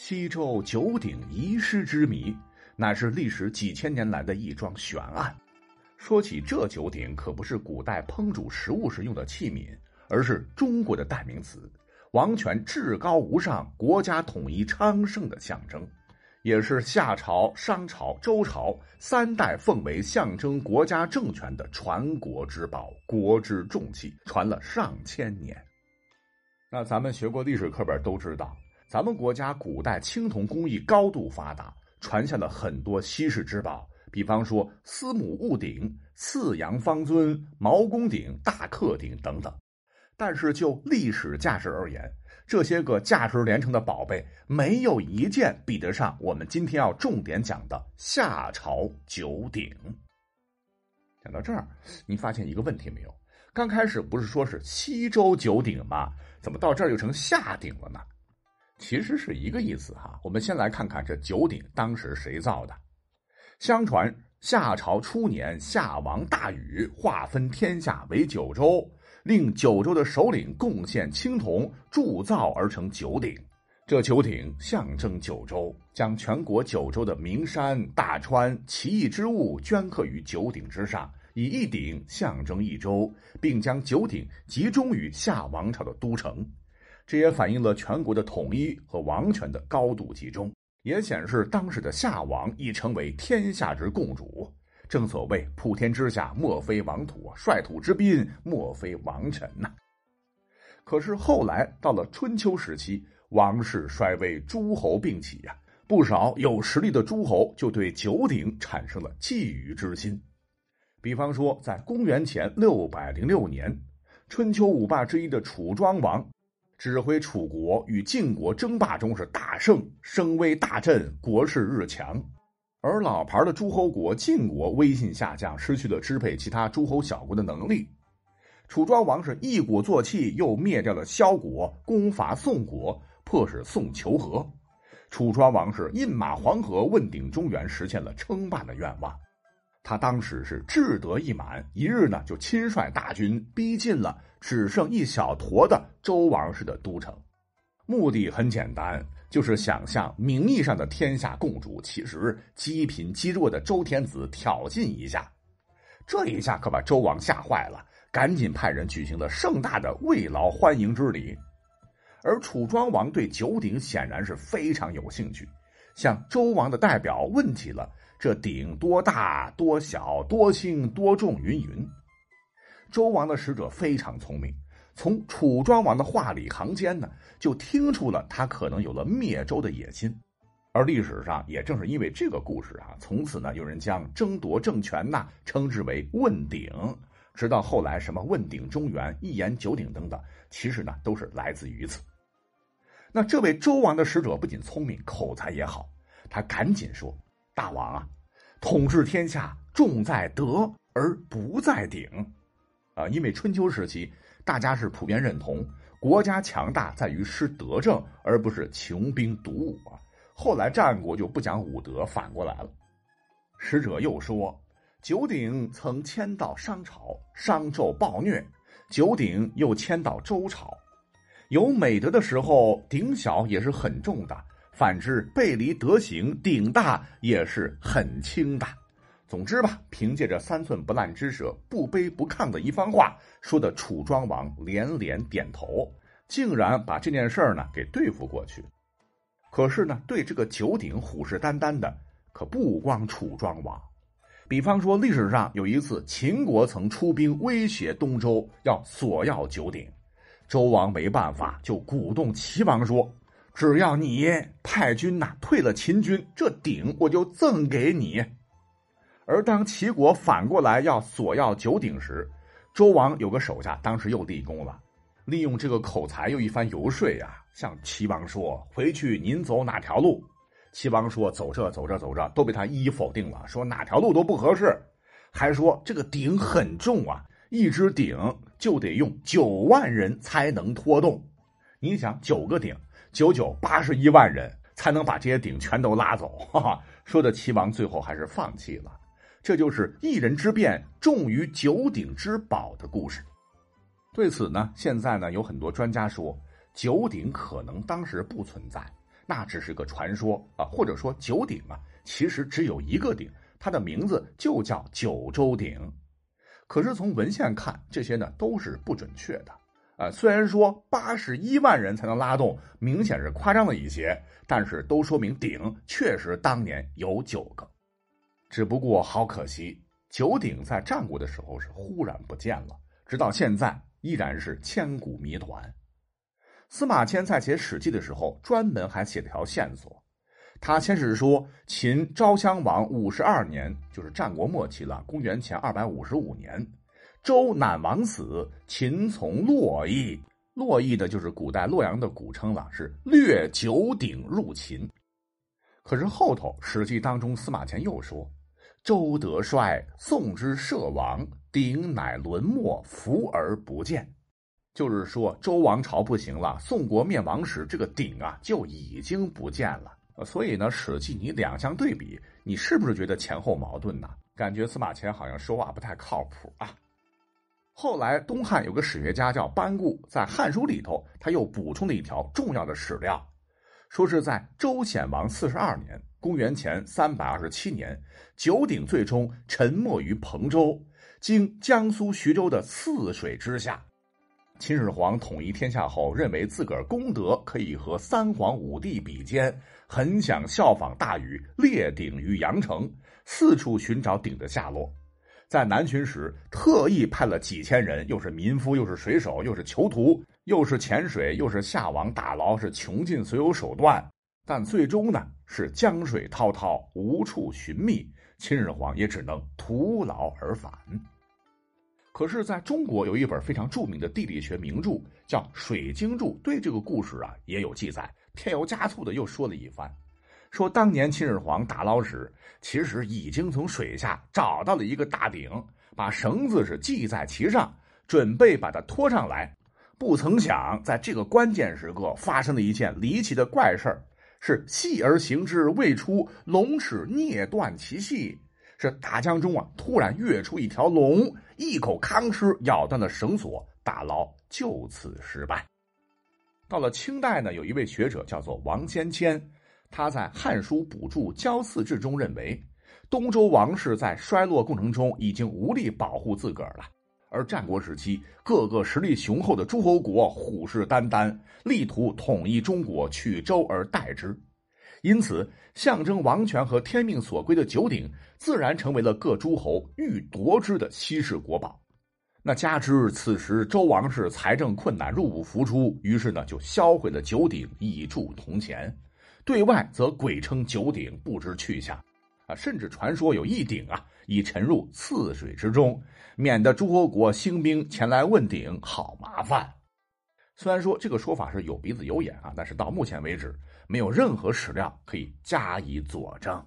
西周九鼎遗失之谜，乃是历史几千年来的一桩悬案。说起这九鼎，可不是古代烹煮食物时用的器皿，而是中国的代名词，王权至高无上、国家统一昌盛的象征，也是夏朝、商朝、周朝三代奉为象征国家政权的传国之宝、国之重器，传了上千年。那咱们学过历史课本都知道。咱们国家古代青铜工艺高度发达，传下了很多稀世之宝，比方说司母戊鼎、次阳方尊、毛公鼎、大克鼎等等。但是就历史价值而言，这些个价值连城的宝贝，没有一件比得上我们今天要重点讲的夏朝九鼎。讲到这儿，你发现一个问题没有？刚开始不是说是西周九鼎吗？怎么到这儿又成夏鼎了呢？其实是一个意思哈。我们先来看看这九鼎当时谁造的。相传夏朝初年，夏王大禹划分天下为九州，令九州的首领贡献青铜铸造而成九鼎。这九鼎象征九州，将全国九州的名山大川奇异之物镌刻于九鼎之上，以一鼎象征一州，并将九鼎集中于夏王朝的都城。这也反映了全国的统一和王权的高度集中，也显示当时的夏王已成为天下之共主。正所谓“普天之下，莫非王土；率土之滨，莫非王臣”呐。可是后来到了春秋时期，王室衰微，诸侯并起呀，不少有实力的诸侯就对九鼎产生了觊觎之心。比方说，在公元前六百零六年，春秋五霸之一的楚庄王。指挥楚国与晋国争霸中是大胜，声威大振，国势日强。而老牌的诸侯国晋国威信下降，失去了支配其他诸侯小国的能力。楚庄王是一鼓作气，又灭掉了萧国，攻伐宋国，迫使宋求和。楚庄王是饮马黄河，问鼎中原，实现了称霸的愿望。他当时是志得意满，一日呢就亲率大军逼近了只剩一小坨的周王室的都城，目的很简单，就是想向名义上的天下共主，其实积贫积弱的周天子挑衅一下。这一下可把周王吓坏了，赶紧派人举行了盛大的慰劳欢迎之礼。而楚庄王对九鼎显然是非常有兴趣，向周王的代表问起了。这鼎多大、多小、多轻、多重？云云。周王的使者非常聪明，从楚庄王的话里行间呢，就听出了他可能有了灭周的野心。而历史上也正是因为这个故事啊，从此呢，有人将争夺政权呐称之为问鼎，直到后来什么问鼎中原、一言九鼎等等，其实呢都是来自于此。那这位周王的使者不仅聪明，口才也好，他赶紧说。大王啊，统治天下重在德而不在鼎，啊，因为春秋时期大家是普遍认同国家强大在于施德政，而不是穷兵黩武啊。后来战国就不讲武德，反过来了。使者又说，九鼎曾迁到商朝，商纣暴虐，九鼎又迁到周朝。有美德的时候，鼎小也是很重的。反之，背离德行，顶大也是很轻的。总之吧，凭借着三寸不烂之舌、不卑不亢的一番话，说的楚庄王连连点头，竟然把这件事儿呢给对付过去。可是呢，对这个九鼎虎视眈眈的可不光楚庄王。比方说，历史上有一次，秦国曾出兵威胁东周，要索要九鼎，周王没办法，就鼓动齐王说。只要你派军呐退了秦军，这鼎我就赠给你。而当齐国反过来要索要九鼎时，周王有个手下，当时又立功了，利用这个口才又一番游说呀，向齐王说：“回去您走哪条路？”齐王说：“走这走这走这，都被他一一否定了，说哪条路都不合适，还说这个鼎很重啊，一只鼎就得用九万人才能拖动。你想九个鼎。”九九八十一万人才能把这些鼎全都拉走，哈哈！说的齐王最后还是放弃了。这就是一人之变重于九鼎之宝的故事。对此呢，现在呢有很多专家说，九鼎可能当时不存在，那只是个传说啊，或者说九鼎啊，其实只有一个鼎，它的名字就叫九州鼎。可是从文献看，这些呢都是不准确的。啊，虽然说八十一万人才能拉动，明显是夸张了一些，但是都说明鼎确实当年有九个。只不过好可惜，九鼎在战国的时候是忽然不见了，直到现在依然是千古谜团。司马迁在写《史记》的时候，专门还写了条线索。他先是说，秦昭襄王五十二年，就是战国末期了，公元前二百五十五年。周赧王死，秦从洛邑。洛邑呢就是古代洛阳的古称了，是略九鼎入秦。可是后头《史记》当中，司马迁又说：“周德衰，宋之社亡，鼎乃沦没，伏而不见。”就是说，周王朝不行了，宋国灭亡时，这个鼎啊就已经不见了。所以呢，《史记》你两相对比，你是不是觉得前后矛盾呢？感觉司马迁好像说话不太靠谱啊。后来，东汉有个史学家叫班固，在《汉书》里头，他又补充了一条重要的史料，说是在周显王四十二年（公元前三百二十七年），九鼎最终沉没于彭州，经江苏徐州的泗水之下。秦始皇统一天下后，认为自个儿功德可以和三皇五帝比肩，很想效仿大禹，列鼎于阳城，四处寻找鼎的下落。在南巡时，特意派了几千人，又是民夫，又是水手，又是囚徒，又是潜水，又是下网打捞，是穷尽所有手段。但最终呢，是江水滔滔，无处寻觅，秦始皇也只能徒劳而返。可是，在中国有一本非常著名的地理学名著，叫《水经注》，对这个故事啊也有记载，添油加醋的又说了一番。说当年秦始皇打捞时，其实已经从水下找到了一个大鼎，把绳子是系在其上，准备把它拖上来。不曾想，在这个关键时刻，发生了一件离奇的怪事儿：是细而行之，未出龙齿啮断其细。是大江中啊，突然跃出一条龙，一口吭哧咬断了绳索，打捞就此失败。到了清代呢，有一位学者叫做王先谦。他在《汉书补注·交祀志》中认为，东周王室在衰落过程中已经无力保护自个儿了，而战国时期各个实力雄厚的诸侯国虎视眈眈，力图统一中国，取周而代之，因此象征王权和天命所归的九鼎，自然成为了各诸侯欲夺之的稀世国宝。那加之此时周王室财政困难，入不敷出，于是呢就销毁了九鼎，以铸铜钱。对外则鬼称九鼎不知去向，啊，甚至传说有一鼎啊已沉入泗水之中，免得诸侯国兴兵前来问鼎，好麻烦。虽然说这个说法是有鼻子有眼啊，但是到目前为止没有任何史料可以加以佐证。